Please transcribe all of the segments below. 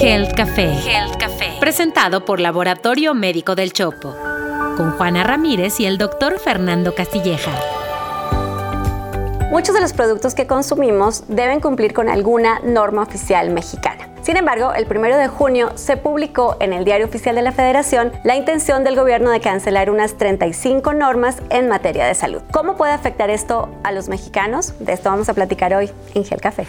Health Café. Health Café. Presentado por Laboratorio Médico del Chopo. Con Juana Ramírez y el doctor Fernando Castilleja. Muchos de los productos que consumimos deben cumplir con alguna norma oficial mexicana. Sin embargo, el 1 de junio se publicó en el Diario Oficial de la Federación la intención del gobierno de cancelar unas 35 normas en materia de salud. ¿Cómo puede afectar esto a los mexicanos? De esto vamos a platicar hoy en Gel Café.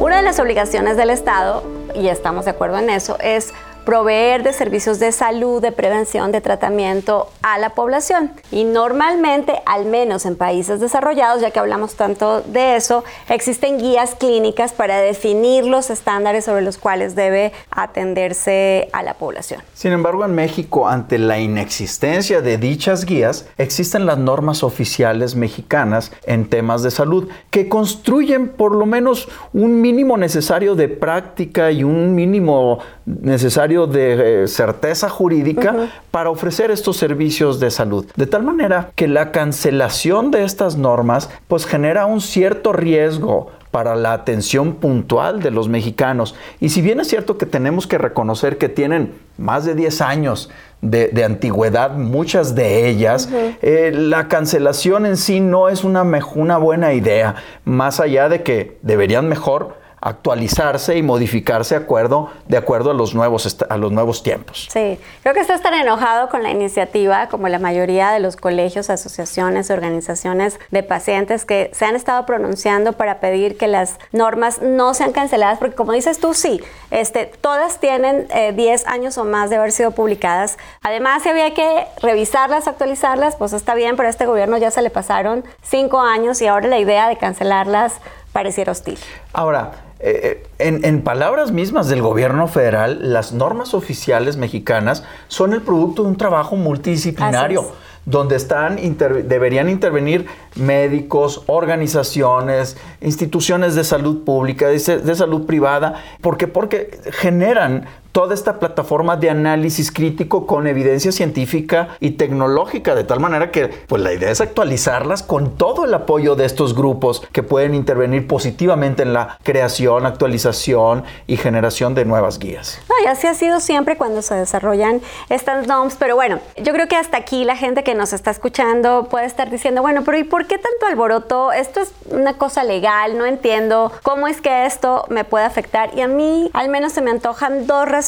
Una de las obligaciones del Estado, y estamos de acuerdo en eso, es proveer de servicios de salud, de prevención, de tratamiento a la población. Y normalmente, al menos en países desarrollados, ya que hablamos tanto de eso, existen guías clínicas para definir los estándares sobre los cuales debe atenderse a la población. Sin embargo, en México, ante la inexistencia de dichas guías, existen las normas oficiales mexicanas en temas de salud que construyen por lo menos un mínimo necesario de práctica y un mínimo necesario de eh, certeza jurídica para ofrecer estos servicios de salud. De tal manera que la cancelación de estas normas pues genera un cierto riesgo para la atención puntual de los mexicanos. Y si bien es cierto que tenemos que reconocer que tienen más de 10 años de, antigüedad, muchas de ellas, eh, la cancelación en sí no es una, una buena idea, más allá de que deberían mejor actualizarse y modificarse de acuerdo, de acuerdo a, los nuevos, a los nuevos tiempos. Sí, creo que estás tan enojado con la iniciativa como la mayoría de los colegios, asociaciones, organizaciones de pacientes que se han estado pronunciando para pedir que las normas no sean canceladas, porque como dices tú, sí, este, todas tienen 10 eh, años o más de haber sido publicadas. Además, si había que revisarlas, actualizarlas, pues está bien, pero a este gobierno ya se le pasaron 5 años y ahora la idea de cancelarlas pareciera hostil. Ahora, eh, en, palabras mismas del gobierno federal, las normas oficiales mexicanas son el producto de un trabajo multidisciplinario donde están deberían intervenir médicos, organizaciones, instituciones de salud pública, de, de salud privada, porque porque generan toda esta plataforma de análisis crítico con evidencia científica y tecnológica, de tal manera que pues la idea es actualizarlas con todo el apoyo de estos grupos que pueden intervenir positivamente en la creación, actualización y generación de nuevas guías. No, y así ha sido siempre cuando se desarrollan estas NOMS, pero bueno, yo creo que hasta aquí la gente que nos está escuchando puede estar diciendo, bueno, pero ¿y por qué tanto alboroto? Esto es una cosa legal, no entiendo cómo es que esto me puede afectar y a mí al menos se me antojan dos razones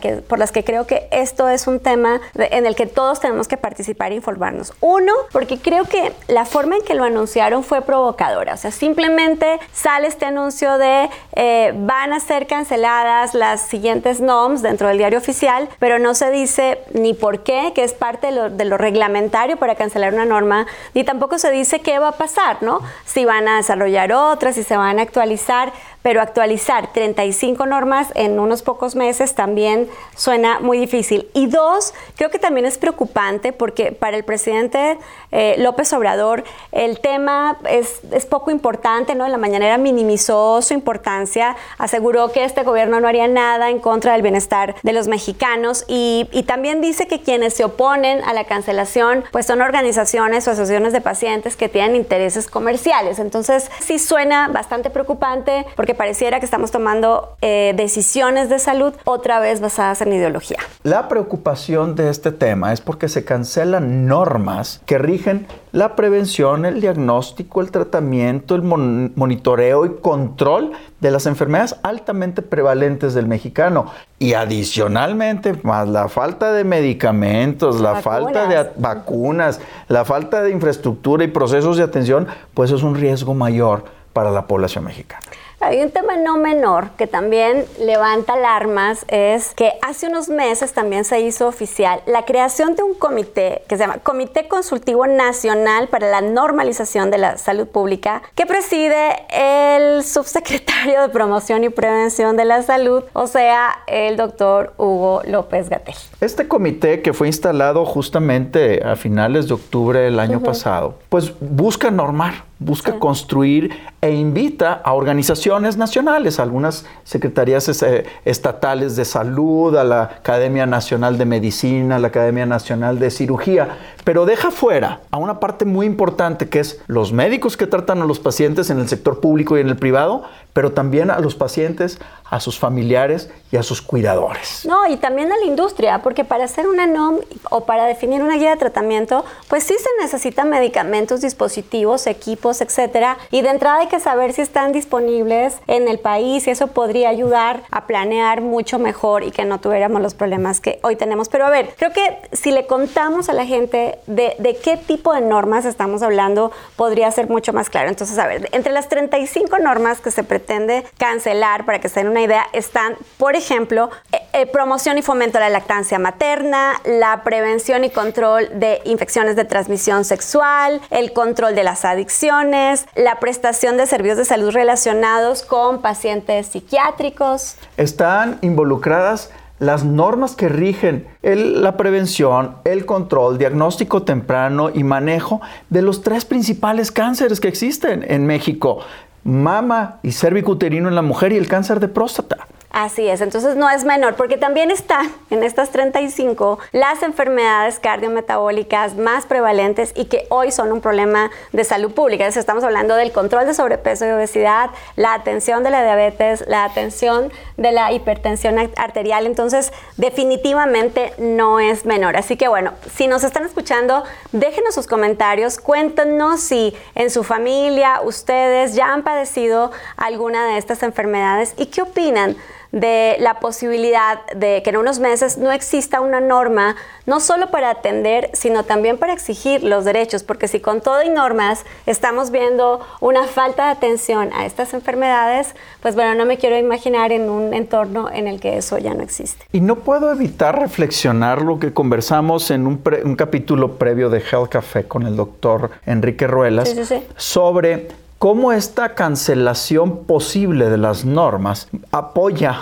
que, por las que creo que esto es un tema en el que todos tenemos que participar e informarnos. Uno, porque creo que la forma en que lo anunciaron fue provocadora. O sea, simplemente sale este anuncio de eh, van a ser canceladas las siguientes NOMS dentro del diario oficial, pero no se dice ni por qué, que es parte de lo, de lo reglamentario para cancelar una norma, ni tampoco se dice qué va a pasar, ¿no? Si van a desarrollar otras, si se van a actualizar pero actualizar 35 normas en unos pocos meses también suena muy difícil. Y dos, creo que también es preocupante porque para el presidente eh, López Obrador el tema es, poco importante, ¿no? En la mañanera minimizó su importancia, aseguró que este gobierno no haría nada en contra del bienestar de los mexicanos y, y también dice que quienes se oponen a la cancelación pues son organizaciones o asociaciones de pacientes que tienen intereses comerciales. Entonces sí suena bastante preocupante porque pareciera que estamos tomando eh, decisiones de salud otra vez basadas en ideología. La preocupación de este tema es porque se cancelan normas que rigen la prevención, el diagnóstico, el tratamiento, el monitoreo y control de las enfermedades altamente prevalentes del mexicano. Y adicionalmente, más la falta de medicamentos, la falta de vacunas, la falta de infraestructura y procesos de atención, pues es un riesgo mayor para la población mexicana. Hay un tema no menor que también levanta alarmas, es que hace unos meses también se hizo oficial la creación de un comité que se llama Comité Consultivo Nacional para la Normalización de la Salud Pública, que preside el subsecretario de Promoción y Prevención de la Salud, o sea, el doctor Hugo López Gatel. Este comité que fue instalado justamente a finales de octubre del año pasado, pues busca normar busca construir e invita a organizaciones nacionales, algunas secretarías eh, estatales de salud, a la Academia Nacional de Medicina, a la Academia Nacional de Cirugía, pero deja fuera a una parte muy importante que es los médicos que tratan a los pacientes en el sector público y en el privado, pero también a los pacientes, a sus familiares y a sus cuidadores. No, y también a la industria, porque para hacer una NOM o para definir una guía de tratamiento, pues sí se necesitan medicamentos, dispositivos, equipos, etcétera, y de entrada hay que saber si están disponibles en el país y eso podría ayudar a planear mucho mejor y que no tuviéramos los problemas que hoy tenemos. Pero a ver, creo que si le contamos a la gente de, qué tipo de normas estamos hablando, podría ser mucho más claro. Entonces, a ver, entre las 35 normas que se pretende cancelar, para que se den una idea, están, por ejemplo, eh, eh, promoción y fomento de la lactancia materna, la prevención y control de infecciones de transmisión sexual, el control de las adicciones, la prestación de servicios de salud relacionados con pacientes psiquiátricos. Están involucradas las normas que rigen la prevención, el control, diagnóstico temprano y manejo de los tres principales cánceres que existen en México mama y cervicuterino en la mujer y el cáncer de próstata. Así es, entonces no es menor, porque también están en estas 35 las enfermedades cardiometabólicas más prevalentes y que hoy son un problema de salud pública. Estamos hablando del control de sobrepeso y obesidad, la atención de la diabetes, la atención de la hipertensión arterial. Entonces, definitivamente no es menor. Así que bueno, si nos están escuchando, déjenos sus comentarios, cuéntenos si en su familia ustedes ya han padecido alguna de estas enfermedades y qué opinan de la posibilidad de que en unos meses no exista una norma, no solo para atender, sino también para exigir los derechos, porque si con todo y normas estamos viendo una falta de atención a estas enfermedades, pues bueno, no me quiero imaginar en un entorno en el que eso ya no existe. Y no puedo evitar reflexionar lo que conversamos en un, capítulo previo de Health Café con el doctor Enrique Ruelas sobre cómo esta cancelación posible de las normas apoya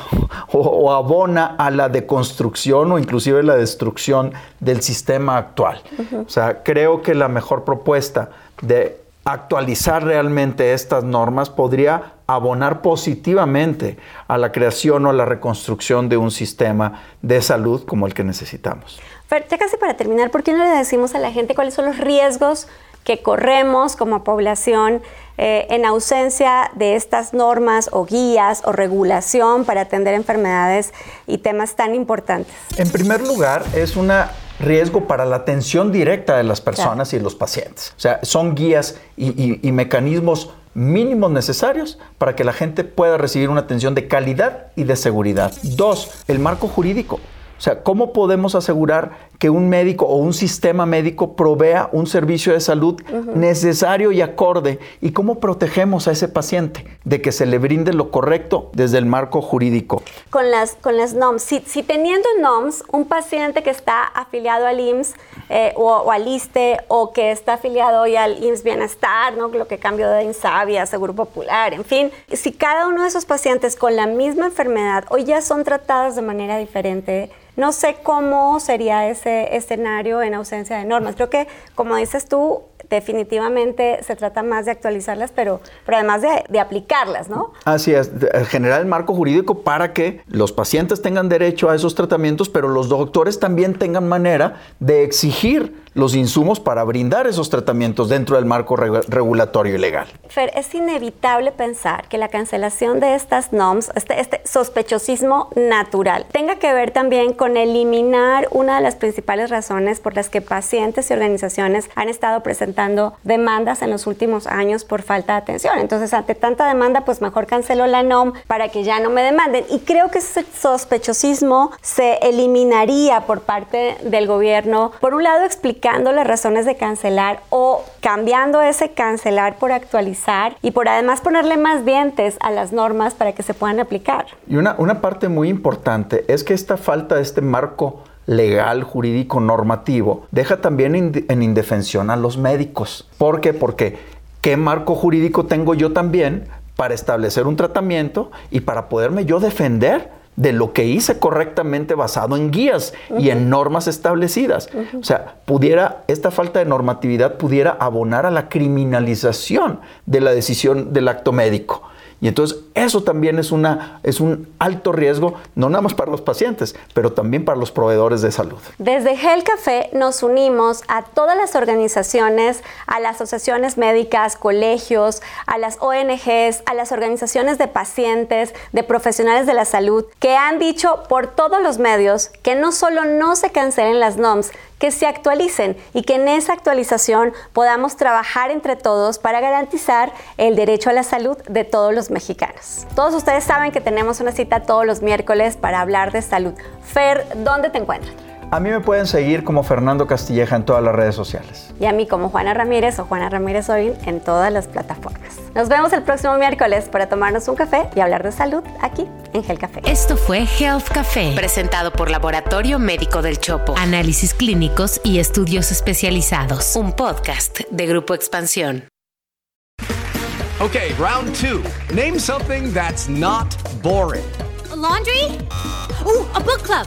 o, abona a la deconstrucción o inclusive la destrucción del sistema actual. O sea, creo que la mejor propuesta de actualizar realmente estas normas podría abonar positivamente a la creación o a la reconstrucción de un sistema de salud como el que necesitamos. Fer, ya casi para terminar, ¿por qué no le decimos a la gente cuáles son los riesgos que corremos como población eh, en ausencia de estas normas o guías o regulación para atender enfermedades y temas tan importantes? En primer lugar, es un riesgo para la atención directa de las personas y los pacientes. O sea, son guías y mecanismos mínimos necesarios para que la gente pueda recibir una atención de calidad y de seguridad. Dos, el marco jurídico. O sea, ¿cómo podemos asegurar que un médico o un sistema médico provea un servicio de salud necesario y acorde? ¿Y cómo protegemos a ese paciente de que se le brinde lo correcto desde el marco jurídico? Con las, con las NOMS, si, teniendo NOMS, un paciente que está afiliado al IMSS eh, o, al ISTE o que está afiliado hoy al IMSS Bienestar, ¿no? lo que cambió de INSABIA, Seguro Popular, en fin, si cada uno de esos pacientes con la misma enfermedad hoy ya son tratados de manera diferente, no sé cómo sería ese escenario en ausencia de normas. Creo que, como dices tú, definitivamente se trata más de actualizarlas, pero, pero además de, de, aplicarlas, ¿no? Así es, generar el marco jurídico para que los pacientes tengan derecho a esos tratamientos, pero los doctores también tengan manera de exigir los insumos para brindar esos tratamientos dentro del marco regulatorio y legal. Fer, es inevitable pensar que la cancelación de estas NOMS, este, este, sospechosismo natural, tenga que ver también con eliminar una de las principales razones por las que pacientes y organizaciones han estado demandas en los últimos años por falta de atención. Entonces, ante tanta demanda, pues mejor cancelo la NOM para que ya no me demanden. Y creo que ese sospechosismo se eliminaría por parte del gobierno, por un lado, explicando las razones de cancelar o cambiando ese cancelar por actualizar y por además ponerle más dientes a las normas para que se puedan aplicar. Y una parte muy importante es que esta falta de este marco legal, jurídico, normativo, deja también en indefensión a los médicos. ¿Por qué? Porque ¿qué marco jurídico tengo yo también para establecer un tratamiento y para poderme yo defender? de lo que hice correctamente basado en guías y en normas establecidas. O sea, pudiera, esta falta de normatividad pudiera abonar a la criminalización de la decisión del acto médico. Y entonces eso también es, una, es un alto riesgo, no nada más para los pacientes, pero también para los proveedores de salud. Desde Gel Café nos unimos a todas las organizaciones, a las asociaciones médicas, colegios, a las ONGs, a las organizaciones de pacientes, de profesionales de la salud, que han dicho por todos los medios que no solo no se cancelen las NOMS, que se actualicen y que en esa actualización podamos trabajar entre todos para garantizar el derecho a la salud de todos los mexicanos. Todos ustedes saben que tenemos una cita todos los miércoles para hablar de salud. Fer, ¿dónde te encuentran? A mí me pueden seguir como Fernando Castilleja en todas las redes sociales. Y a mí como Juana Ramírez o Juana Ramírez Orin en todas las plataformas. Nos vemos el próximo miércoles para tomarnos un café y hablar de salud aquí en Gel Café. Esto fue Health Café, presentado por Laboratorio Médico del Chopo. Análisis clínicos y estudios especializados. Un podcast de Grupo Expansión. Okay, round two. Name something that's not boring. laundry? Ooh, a book club.